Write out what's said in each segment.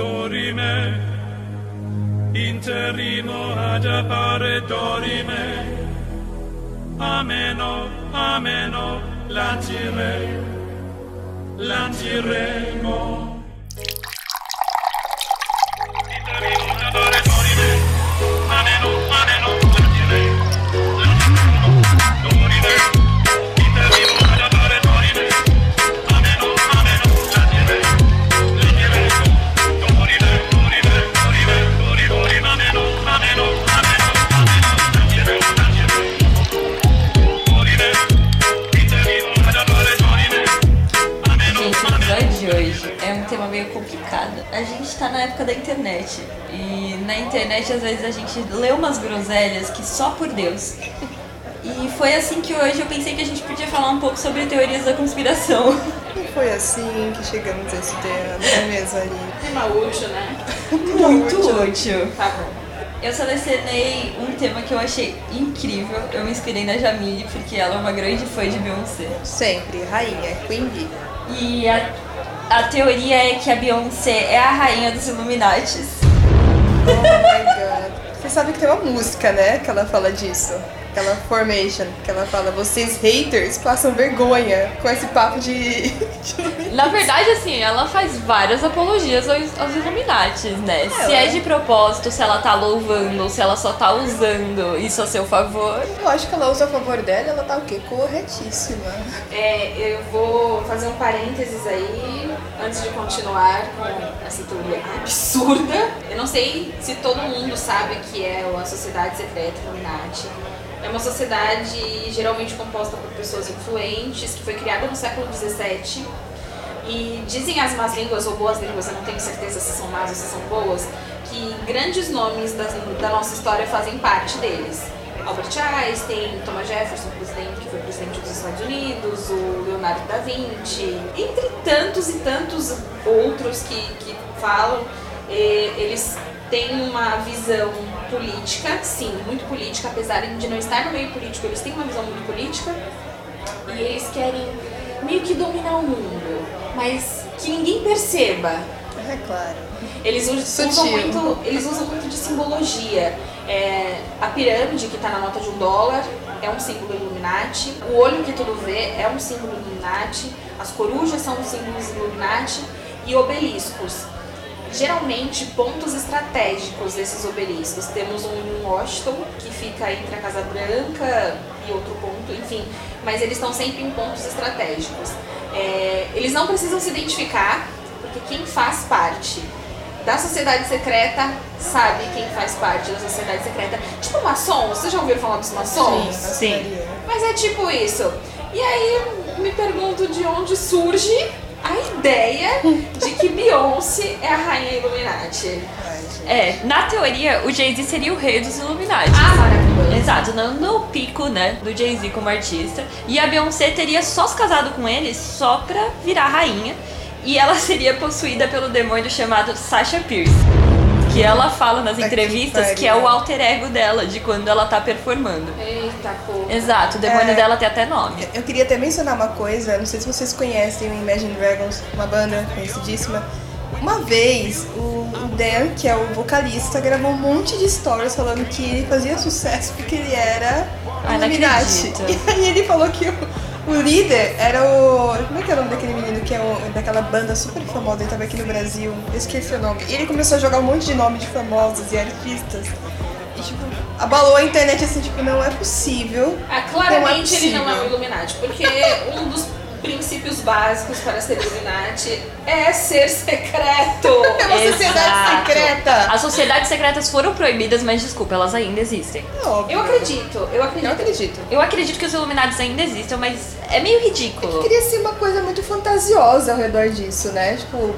dorime, interrimo ad appare dorime, ameno, ameno, lancire, lanciremo. A gente tá na época da internet. E na internet, às vezes, a gente lê umas groselhas que só por Deus. E foi assim que hoje eu pensei que a gente podia falar um pouco sobre teorias da conspiração. Não foi assim que chegamos a esse tema, não é mesmo, ali? Tema útil, né? Muito útil. Tá bom. Eu selecionei um tema que eu achei incrível. Eu me inspirei na Jamile, porque ela é uma grande fã de Beyoncé. Sempre, rainha, Queen Bee. E a, a teoria é que a Beyoncé é a rainha dos Illuminates. Oh my god. Você sabe que tem uma música, né, que ela fala disso. Aquela formation, que ela fala, vocês haters passam vergonha com esse papo de. de Na verdade, assim, ela faz várias apologias aos, aos Illuminates, né? se ela- é de propósito, se ela tá louvando, se ela só tá usando isso a seu favor. Eu acho que ela usa a favor dela, ela tá o quê? Corretíssima. É, eu vou fazer um parênteses aí, antes de continuar com essa teoria absurda. Eu não sei se todo mundo sabe o que é a Sociedade Secreta Illuminati. É uma sociedade geralmente composta por pessoas influentes, que foi criada no século XVII. E dizem as más línguas, ou boas línguas, eu não tenho certeza se são más ou se são boas, que grandes nomes das- da nossa história fazem parte deles. Albert Einstein, Thomas Jefferson, presidente, que foi presidente dos Estados Unidos, o Leonardo da Vinci, entre tantos e tantos outros que, que falam, eh, eles têm uma visão política, sim, muito política, apesar de não estar no meio político, eles têm uma visão muito política e eles querem meio que dominar o mundo, mas que ninguém perceba. É claro. Eles us- usam Sutil. muito, eles usam muito de simbologia. É, a pirâmide que está na nota de um dólar é um símbolo Illuminati. O olho que tudo vê é um símbolo Illuminati. As corujas são símbolos Illuminati e obeliscos. Geralmente pontos estratégicos desses obeliscos. Temos um em Washington que fica entre a Casa Branca e outro ponto, enfim. Mas eles estão sempre em pontos estratégicos. É, eles não precisam se identificar, porque quem faz parte da sociedade secreta sabe quem faz parte da sociedade secreta. Tipo maçons, vocês já ouviram falar dos maçons? Sim. maçonaria. Mas é tipo isso. E aí eu me pergunto de onde surge a ideia de que Beyoncé é a rainha Illuminati. É, na teoria, o Jay-Z seria o rei dos Illuminati. Ah, maravilhoso. Exato, no, no pico, né, do Jay-Z como artista. E a Beyoncé teria só se casado com ele só pra virar rainha. E ela seria possuída pelo demônio chamado Sasha Pierce. Que ela fala nas que entrevistas que é o alter ego dela, de quando ela tá performando. Eita, pô. Exato, o demônio É. dela tem até nome. Eu queria até mencionar uma coisa, não sei se vocês conhecem o Imagine Dragons, uma banda conhecidíssima. Uma vez, o Dan, que é o vocalista, gravou um monte de stories falando que ele fazia sucesso porque ele era Ai, não Illuminati. acredito. E aí ele falou que o, o líder era o. Como é que é o nome daquele menino que é o, daquela banda super famosa, ele tava aqui no Brasil? Eu esqueci o nome. E ele começou a jogar um monte de nome de famosos e artistas. E tipo, abalou a internet assim, tipo, não é possível. Ah, claramente Não é ele não é um possível. Illuminati, porque um dos princípios básicos para ser Illuminati é ser secreto. É uma sociedade Exato. secreta. As sociedades secretas foram proibidas, mas desculpa, elas ainda existem. É óbvio. Eu acredito, eu acredito. Eu acredito. Eu acredito que os Illuminatis ainda existem, mas é meio ridículo. Queria ser uma coisa muito fantasiosa ao redor disso, né? Tipo,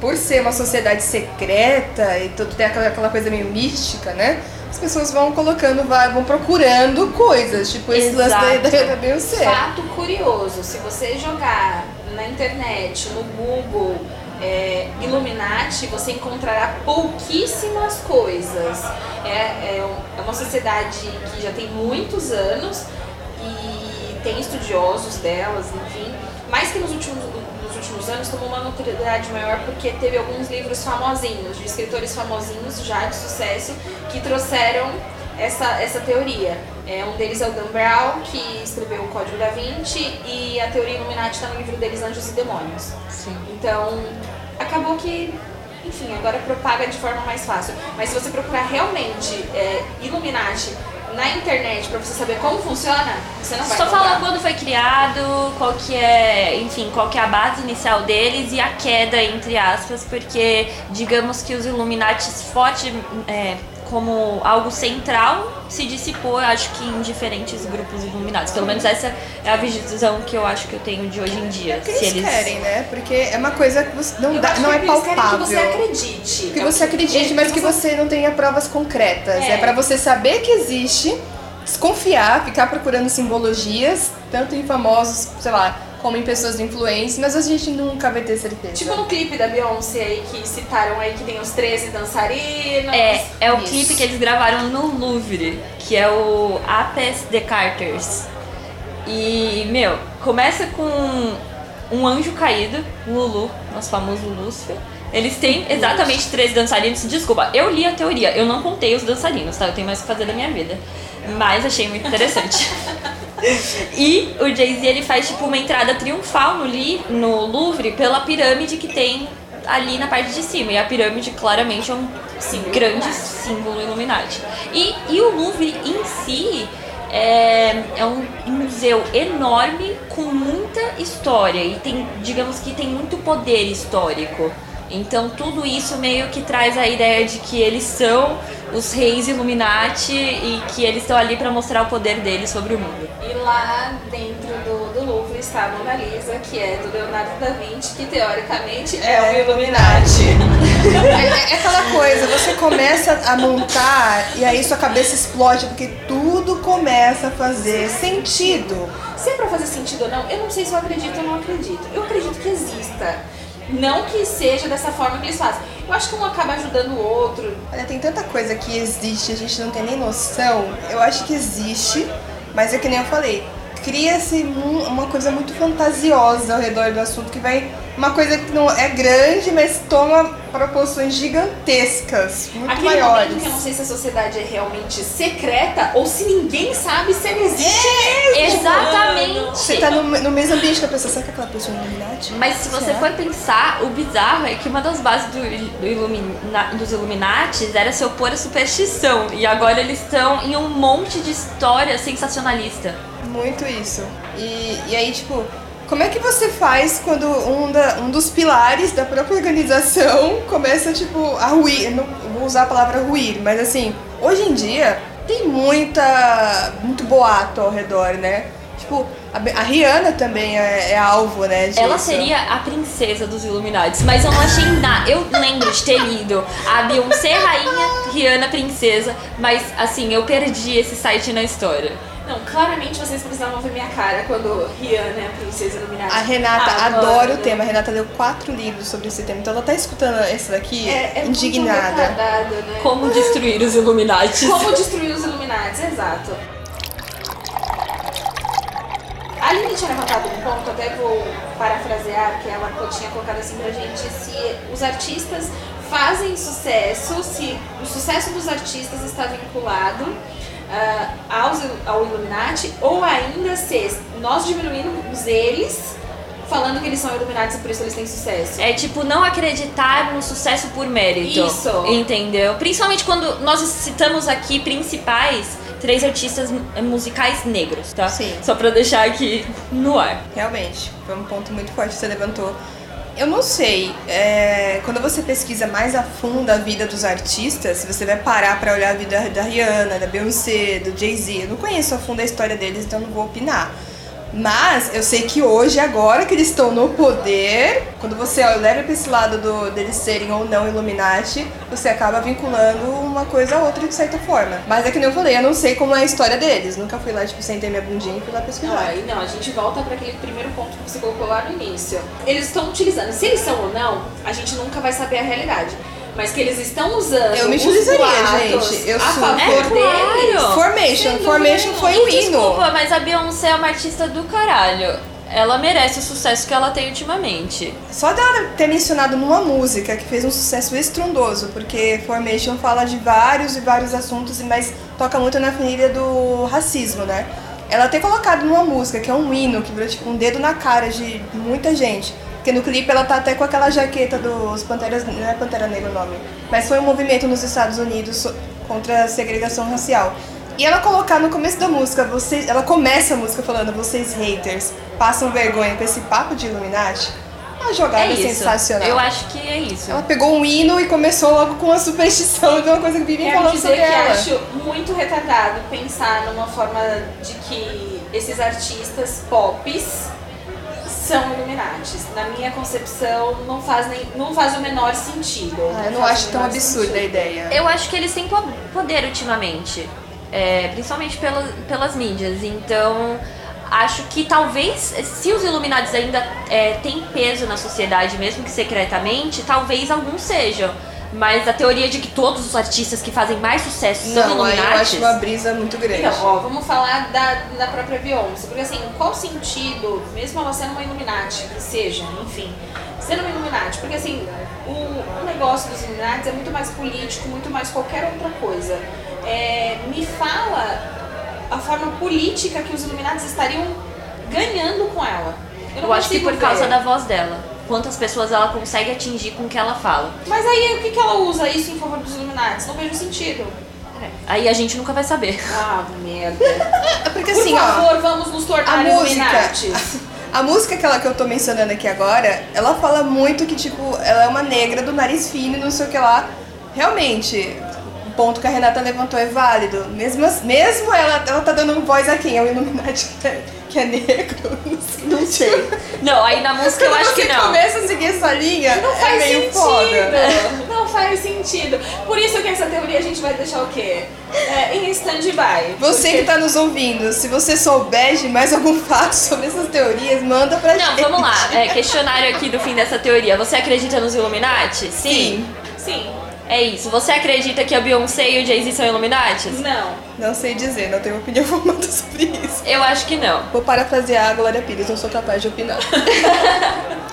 por ser uma sociedade secreta e tudo tem aquela, aquela coisa meio mística, né? As pessoas vão colocando, vão procurando coisas, tipo esse lance da, Exato. da, da Beyoncé. Fato curioso, se você jogar na internet, no Google, é, Illuminati, você encontrará pouquíssimas coisas. É, é, é uma sociedade que já tem muitos anos e tem estudiosos delas, enfim. mais que nos últimos, últimos anos, tomou uma notoriedade maior porque teve alguns livros famosinhos, de escritores famosinhos já de sucesso, que trouxeram essa, essa teoria. É, um deles é o Dan Brown, que escreveu o Código da Vinci, e a teoria Illuminati está no livro deles, Anjos e Demônios. Sim. Então, acabou que, enfim, agora propaga de forma mais fácil. Mas se você procurar realmente é, Illuminati na internet pra você saber como funciona, você não vai Só falar quando foi criado, qual que é, enfim, qual que é a base inicial deles e a queda, entre aspas, porque digamos que os Illuminatis forte é, como algo central se dissipou, acho que em diferentes grupos Illuminatis. Pelo menos essa é a visão que eu acho que eu tenho de hoje em dia. que eles, querem, né? Porque é uma coisa que você não, dá, não que é eles querem palpável. que você acredite. Que É você acredite, eles- mas que você não tenha provas concretas. É. É, pra você saber que existe, desconfiar, ficar procurando simbologias, tanto em famosos, sei lá, como em pessoas de influência, mas a gente nunca vai ter certeza. Tipo no clipe da Beyoncé aí que citaram aí que tem os 13 dançarinos. É, é o Isso. clipe que eles gravaram no Louvre, que é o Apes de Carters. E, meu, começa com um anjo caído, Lulu, nosso famoso Lúcifer. Eles têm exatamente três dançarinos. Desculpa, eu li a teoria, eu não contei os dançarinos, tá? Eu tenho mais o que fazer da minha vida. Mas achei muito interessante. E o Jay-Z ele faz tipo uma entrada triunfal no, li, no Louvre pela pirâmide que tem ali na parte de cima. E a pirâmide claramente é um Símbolo grande símbolo Illuminati. E, e o Louvre em si é, é um museu enorme com muita história e tem, digamos que tem muito poder histórico. Então tudo isso meio que traz a ideia de que eles são os reis Illuminati e que eles estão ali para mostrar o poder deles sobre o mundo. E lá dentro do, do Louvre está a Mona Lisa, que é do Leonardo da Vinci, que teoricamente é, É o Illuminati. É, é aquela coisa, você começa a montar e aí sua cabeça explode, porque tudo começa a fazer sentido. Se é pra fazer sentido ou não, eu não sei se eu acredito ou não acredito. Eu acredito que exista. Não que seja dessa forma que eles fazem. Eu acho que um acaba ajudando o outro. Olha, tem tanta coisa que existe, a gente não tem nem noção. Eu acho que existe, mas é que nem eu falei. Cria-se uma coisa muito fantasiosa ao redor do assunto, que vai. Uma coisa que não é grande, mas toma proporções gigantescas, muito Aquele maiores. momento que eu não sei se a sociedade é realmente secreta ou se ninguém sabe se ela existe mesmo. Exatamente. Você tá no, no mesmo ambiente que a pessoa, sabe que aquela pessoa é Illuminati? Mas se você Será? for pensar, o bizarro é que uma das bases do, do Illumina- dos Illuminatis era se opor à superstição. E agora eles estão em um monte de história sensacionalista. Muito isso. E, e aí, tipo, como é que você faz quando um, da- um dos pilares da própria organização começa, tipo, a ruir? Eu não vou usar a palavra ruir, mas assim, hoje em dia tem muita. muito boato ao redor, né? Tipo, a, Rihanna também é, é alvo, né? Disso. Ela seria a princesa dos Illuminatis, mas eu não achei nada. Eu lembro de ter lido a Beyoncé rainha, Rihanna princesa, mas assim, eu perdi esse site na história. Não, claramente vocês precisavam ver minha cara quando Rihanna é a princesa Illuminati. A Renata Ah, adora o tema. A Renata leu quatro livros sobre esse tema. Então ela tá escutando esse daqui É, é muito indignada. retardado, né? Como destruir os Illuminatis? Como destruir os Illuminati, exato. A Aline tinha levantado um ponto, até vou parafrasear, que ela tinha colocado assim pra gente, se os artistas fazem sucesso, se o sucesso dos artistas está vinculado ah, aos, ao Illuminati, ou ainda se nós diminuímos eles, falando que eles são Illuminati e por isso eles têm sucesso. É tipo não acreditar no sucesso por mérito. Isso. Entendeu? Principalmente quando nós citamos aqui principais três artistas mu- musicais negros, tá? Sim. Só pra deixar aqui no ar. Realmente, foi um ponto muito forte que você levantou. Eu não sei, é, quando você pesquisa mais a fundo a vida dos artistas, você vai parar pra olhar a vida da Rihanna, da Beyoncé, do Jay-Z. Eu não conheço a fundo a história deles, então não vou opinar. Mas eu sei que hoje, agora que eles estão no poder, quando você leva pra esse lado do, deles serem ou não Illuminati, você acaba vinculando uma coisa a outra de certa forma. Mas é que nem eu falei, eu não sei como é a história deles. Nunca fui lá, tipo, sentei minha bundinha e fui lá pesquisar. Aí não, a gente volta para aquele primeiro ponto que você colocou lá no início. Eles estão utilizando, se eles são ou não, a gente nunca vai saber a realidade. Mas que eles estão usando Eu me utilizaria, gente. Eu a super- favor É, claro. Formation, dúvida Formation foi o E hino. desculpa, mas a Beyoncé é uma artista do caralho. ela merece o sucesso que ela tem ultimamente. Só dela ter mencionado numa música que fez um sucesso estrondoso, porque Formation fala de vários e vários assuntos, mas toca muito na família do racismo, né? Ela ter colocado numa música, que é um hino, que virou tipo um dedo na cara de muita gente. Porque no clipe ela tá até com aquela jaqueta dos Panteras. Não é Pantera Negra o nome. Mas foi um movimento nos Estados Unidos contra a segregação racial. E ela colocar no começo da música, vocês, ela começa a música falando, vocês haters passam vergonha com esse papo de Illuminati. Uma jogada É isso. sensacional. Eu acho que é isso. Ela pegou um hino e começou logo com a superstição de uma coisa que vivem falando dizer sobre que ela. acho muito retardado pensar numa forma de que esses artistas pops são Illuminatis. Na minha concepção, não faz, nem, não faz o menor sentido. Ah, eu não faz acho tão absurda a ideia. Eu acho que eles têm po- poder ultimamente. É, principalmente pela, pelas mídias. Então, acho que talvez, se os Illuminatis ainda é, têm peso na sociedade, mesmo que secretamente, talvez alguns sejam. Mas a teoria de que todos os artistas que fazem mais sucesso são Não, aí eu Illuminatis. acho uma brisa muito grande. Então, ó, vamos falar da, da própria Beyoncé. Porque assim, qual sentido, mesmo ela sendo uma Illuminati, que seja, enfim, sendo uma Illuminati, porque assim, o, o negócio dos Illuminati é muito mais político, muito mais qualquer outra coisa. É, me fala a forma política que os Illuminati estariam ganhando com ela. Eu, não Eu acho que consigo por causa ver. da voz dela. Quantas pessoas ela consegue atingir com o que ela fala. Mas aí, o que, que ela usa isso em favor dos Illuminati? Não vejo sentido. Aí a gente nunca vai saber. Ah, merda. É porque Por assim, ó. favor, vamos nos tornar a música, Illuminatis. a música aquela que eu tô mencionando aqui agora, ela fala muito que, tipo, ela é uma negra do nariz fino e não sei o que lá. Realmente, o ponto que a Renata levantou é válido. Mesmo, mesmo ela, ela tá dando voz a quem? É o Illuminati que é, é negro? Não sei. Não. Não, aí na música eu Quando acho que não. começa a seguir essa linha, Não é faz meio sentido. foda. Não faz sentido. Por isso que essa teoria a gente vai deixar o quê? É, em stand-by. Você Porque- que tá nos ouvindo, se você souber de mais algum fato sobre essas teorias, manda pra Não, gente. vamos lá. É, questionário aqui do fim dessa teoria. Você acredita nos Illuminati? Sim. Sim. É isso. Você acredita que a Beyoncé e o Jay-Z são Illuminati? Não. Não sei dizer, não tenho opinião formada sobre isso. Eu acho que não. Vou parafrasear a Glória Pires, não sou capaz de opinar.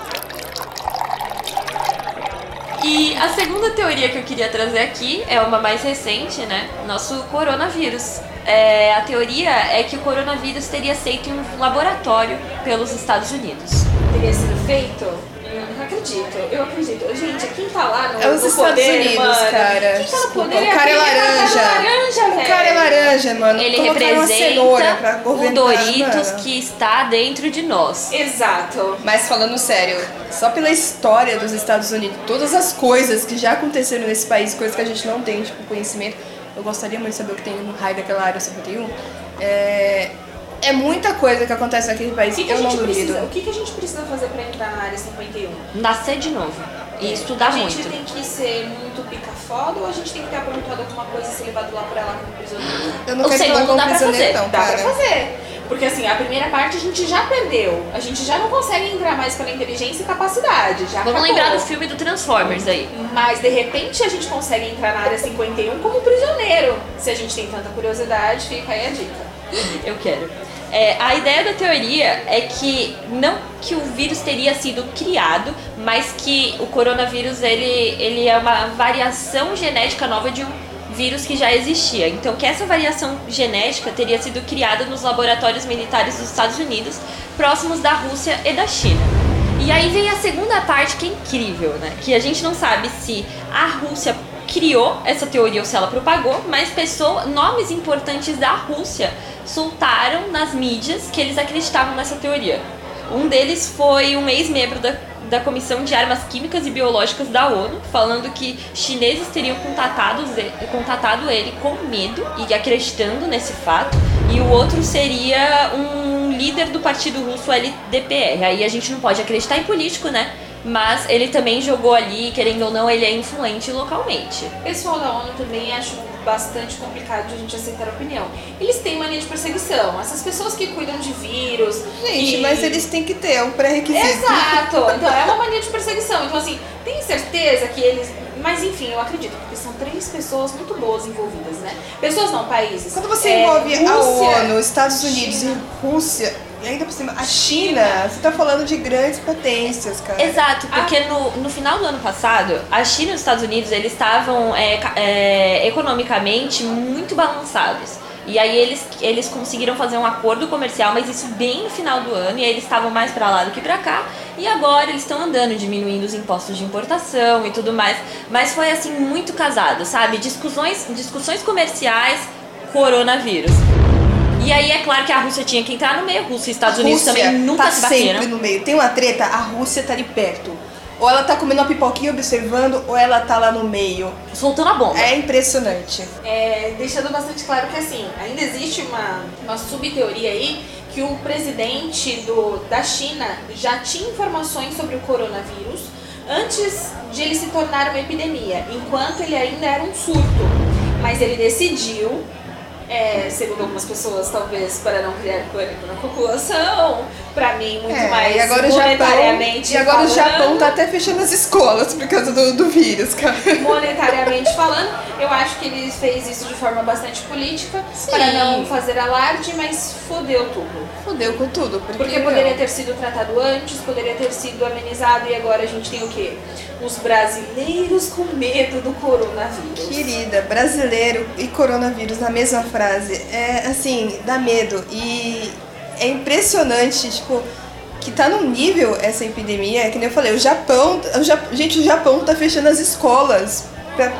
E a segunda teoria que eu queria trazer aqui é uma mais recente, né? Nosso coronavírus. É, a teoria é que o coronavírus teria feito em um laboratório pelos Estados Unidos. Teria sido feito? Não acredito. Eu acredito. Gente, quem tá lá no, É os no Estados poder, Unidos, mano, cara. Quem tá no poder o cara é aquele laranja. cara laranja, O cara é laranja, mano. Ele Colocaram representa o Doritos mano. que está dentro de nós. Exato. Mas falando sério, só pela história dos Estados Unidos, todas as coisas que já aconteceram nesse país, coisas que a gente não tem, tipo, conhecimento, eu gostaria muito de saber o que tem no raio daquela área 51. É, é muita coisa que acontece naquele país, que, que eu não gente duvido. precisa, o que, que a gente precisa fazer pra entrar na área 51? Nascer de novo. E estudar a gente muito. tem que ser muito pica-foda ou a gente tem que ter aprontado alguma coisa e ser levado lá por ela como prisioneiro? Eu não O segundo como dá pra fazer, não, Dá cara. pra fazer. Porque assim, a primeira parte a gente já perdeu. A gente já não consegue entrar mais pela inteligência e capacidade. Já Vamos acabou. lembrar do filme do Transformers aí. Mas de repente a gente consegue entrar na área 51 como prisioneiro. Se a gente tem tanta curiosidade, fica aí a dica. Eu quero. É, a ideia da teoria é que não que o vírus teria sido criado, mas que o coronavírus ele, ele é uma variação genética nova de um vírus que já existia. Então que essa variação genética teria sido criada nos laboratórios militares dos Estados Unidos, próximos da Rússia e da China. E aí vem a segunda parte que é incrível, né? Que a gente não sabe se a Rússia criou essa teoria ou se ela propagou, mas pessoas, nomes importantes da Rússia soltaram nas mídias que eles acreditavam nessa teoria. Um deles foi um ex-membro da, da Comissão de Armas Químicas e Biológicas da ONU, falando que chineses teriam contatado, contatado ele com medo e acreditando nesse fato. E o outro seria um líder do partido russo LDPR. Aí a gente não pode acreditar em político, né? Mas ele também jogou ali, querendo ou não, ele é influente localmente. O pessoal da ONU também acho bastante complicado de a gente aceitar a opinião. Eles têm mania de perseguição. Essas pessoas que cuidam de vírus. Gente, e- mas eles têm que ter um pré-requisito. Exato! Então é uma mania de perseguição. Então, assim, tem certeza que eles Mas enfim, eu acredito, porque são três pessoas muito boas envolvidas, né? Pessoas não, países. Quando você É, envolve a Rússia, ONU, Estados Unidos China. e Rússia, e ainda por cima a China, você tá falando de grandes potências, cara. Exato, porque no, no final do ano passado, a China e os Estados Unidos eles estavam é, é, economicamente muito balançados. E aí eles, eles conseguiram fazer um acordo comercial, mas isso bem no final do ano, e aí eles estavam mais pra lá do que pra cá. E agora eles estão andando, diminuindo os impostos de importação e tudo mais. Mas foi assim muito casado, sabe? Discussões, discussões comerciais, coronavírus. E aí é claro que a Rússia tinha que entrar no meio, Rússia e Estados Unidos Rússia também nunca tá se bateram. sempre no meio. Tem uma treta, a Rússia tá ali perto. Ou ela tá comendo uma pipoquinha observando, ou ela tá lá no meio. Soltando a bomba. É impressionante. É, deixando bastante claro que assim, ainda existe uma, uma subteoria aí que o presidente do, da China já tinha informações sobre o coronavírus antes de ele se tornar uma epidemia, enquanto ele ainda era um surto. Mas ele decidiu, é, segundo algumas pessoas, talvez para não criar pânico na população, para mim muito É, mais e agora o Japão, monetariamente e agora o falando. Japão tá até fechando as escolas por causa do, do vírus, cara. monetariamente falando, eu acho que ele fez isso de forma bastante política Sim. para não fazer alarde, mas fodeu tudo. Fudeu com tudo. Porque, Porque poderia ter sido tratado antes, poderia ter sido amenizado e agora a gente tem o quê? Os brasileiros com medo do coronavírus. Querida, brasileiro e coronavírus na mesma frase. É assim, dá medo. E é impressionante, tipo, que tá num nível essa epidemia, que nem eu falei, o Japão. O gente, o Japão tá fechando as escolas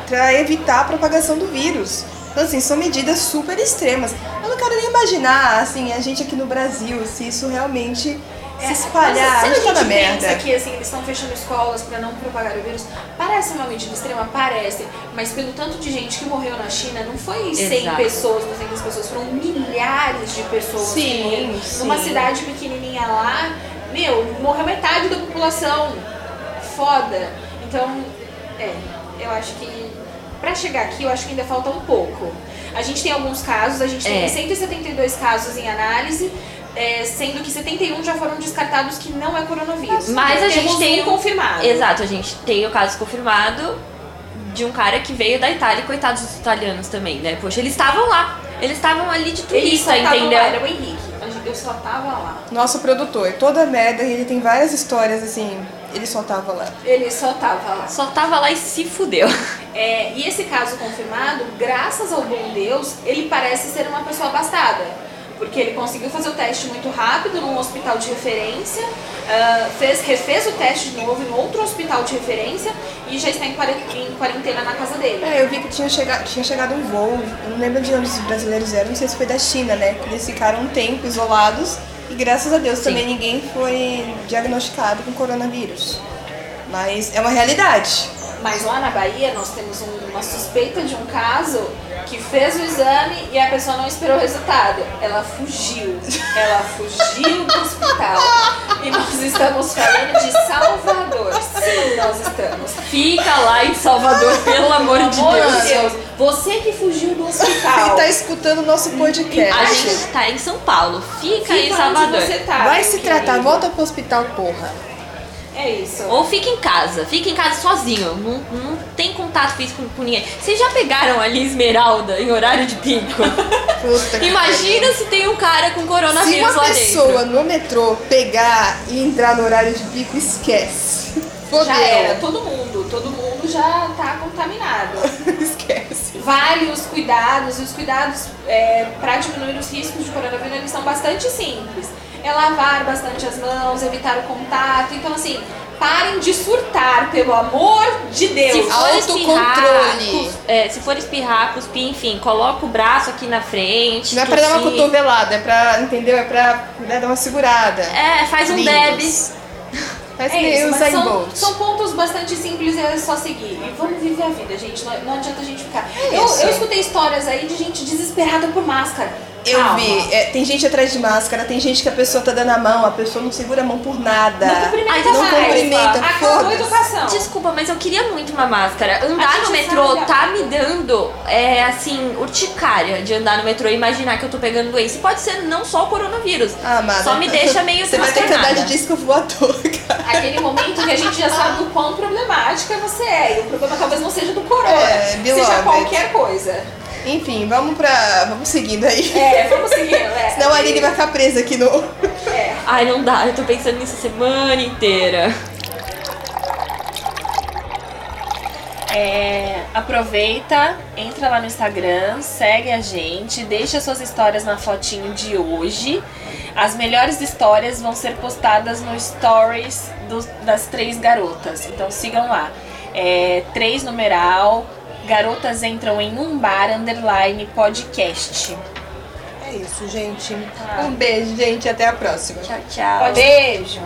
pra evitar a propagação do vírus. Então, assim, são medidas super extremas. Eu não quero nem imaginar, assim, a gente aqui no Brasil, se isso realmente se espalhar. Mas, a se gente na pensa merda. que assim, eles estão fechando escolas para não propagar o vírus, parece uma medida extrema, parece, mas pelo tanto de gente que morreu na China, não foi 100 Exato. pessoas, 200 pessoas, foram milhares de pessoas que Sim, morreram. sim. Numa cidade pequenininha lá, meu, morreu metade da população. Foda. Então, é, eu acho que pra chegar aqui, eu acho que ainda falta um pouco. A gente tem alguns casos, a gente tem É. 172 casos em análise, é, sendo que 71 já foram descartados que não é coronavírus. Mas a gente tem um confirmado. Exato, a gente tem o caso confirmado de um cara que veio da Itália, coitados dos italianos também, né? Poxa, eles estavam lá. Eles estavam ali de turista, tava entendeu? lá, era o Henrique. Eu só tava lá. Nosso produtor, toda merda, ele tem várias histórias, assim, ele só tava lá. Ele só tava lá. Só tava lá e se fudeu. É, e esse caso confirmado, graças ao bom Deus, ele parece ser uma pessoa abastada. Porque ele conseguiu fazer o teste muito rápido num hospital de referência, ah, fez, refez o teste de novo em outro hospital de referência e já está em quarentena na casa dele. É, eu vi que tinha chegado, tinha chegado um voo, eu não lembro de onde os brasileiros eram, não sei se foi da China, né? Que eles ficaram um tempo isolados e graças a Deus Sim. também ninguém foi diagnosticado com coronavírus. Mas é uma realidade. Mas lá na Bahia nós temos um- uma suspeita de um caso que fez o exame e a pessoa não esperou o resultado. Ela fugiu. Ela fugiu do hospital. E nós estamos falando de Salvador. Sim, nós estamos. Fica lá em Salvador, pelo amor de Amor Deus. de Deus, você que fugiu do hospital. tá escutando o nosso podcast. A gente tá em São Paulo. Fica, em Fica Salvador. onde você tá. Vai se querido. tratar, volta pro hospital, porra. É isso. Ou fica em casa, fica em casa sozinho, não, não tem contato físico com ninguém. Vocês já pegaram ali Esmeralda em horário de pico? Imagina se tem um cara com Se coronavírus uma lá pessoa dentro. no metrô pegar e entrar no horário de pico, esquece. Fodeu. Já era, todo mundo, todo mundo já tá contaminado. esquece. vários cuidados e os cuidados para diminuir os riscos de coronavírus eles são bastante simples. É lavar bastante as mãos, evitar o contato. Então, assim, parem de surtar, pelo amor de Se Deus. for espirrar, Autocontrole. é, se for espirrar, cuspir, enfim, coloca o braço aqui na frente. Não é pra dar uma cotovelada, é pra, entendeu? É pra né, dar uma segurada. É, faz um debs. Faz É isso, mas são, Bolt. são pontos bastante simples e é só seguir. E vamos viver a vida, gente. Não, não adianta a gente ficar. É eu, eu escutei histórias aí de gente desesperada por máscara. Eu Calma. vi, é, tem gente atrás de máscara, tem gente que a pessoa tá dando a mão, a pessoa não segura a mão por nada. Não cumprimenta não mais. cumprimenta, Acabou a educação. Desculpa, mas eu queria muito uma máscara. A Andar no metrô sabe, tá ó. me dando, é, assim, urticária de andar no metrô e imaginar que eu tô pegando doença. E pode ser não só o coronavírus. Ah, amada. Só me deixa meio Você vai ter que andar de disco voador, cara. A aquele momento que a gente já sabe o quão problemática você é. E o problema talvez não seja do corona, É, seja qualquer coisa. Enfim, vamos pra. Vamos seguindo aí. É, vamos seguindo, é. Senão a Aline vai ficar presa aqui no. É. Ai, não dá, eu tô pensando nisso a semana inteira. É, aproveita, entra lá no Instagram, segue a gente, deixa suas histórias na fotinho de hoje. As melhores histórias vão ser postadas no Stories dos- das três garotas. Então sigam lá. É, três numeral, garotas entram em um bar underline podcast. É isso, gente. Um beijo, gente. Até a próxima. Tchau, tchau. Beijo.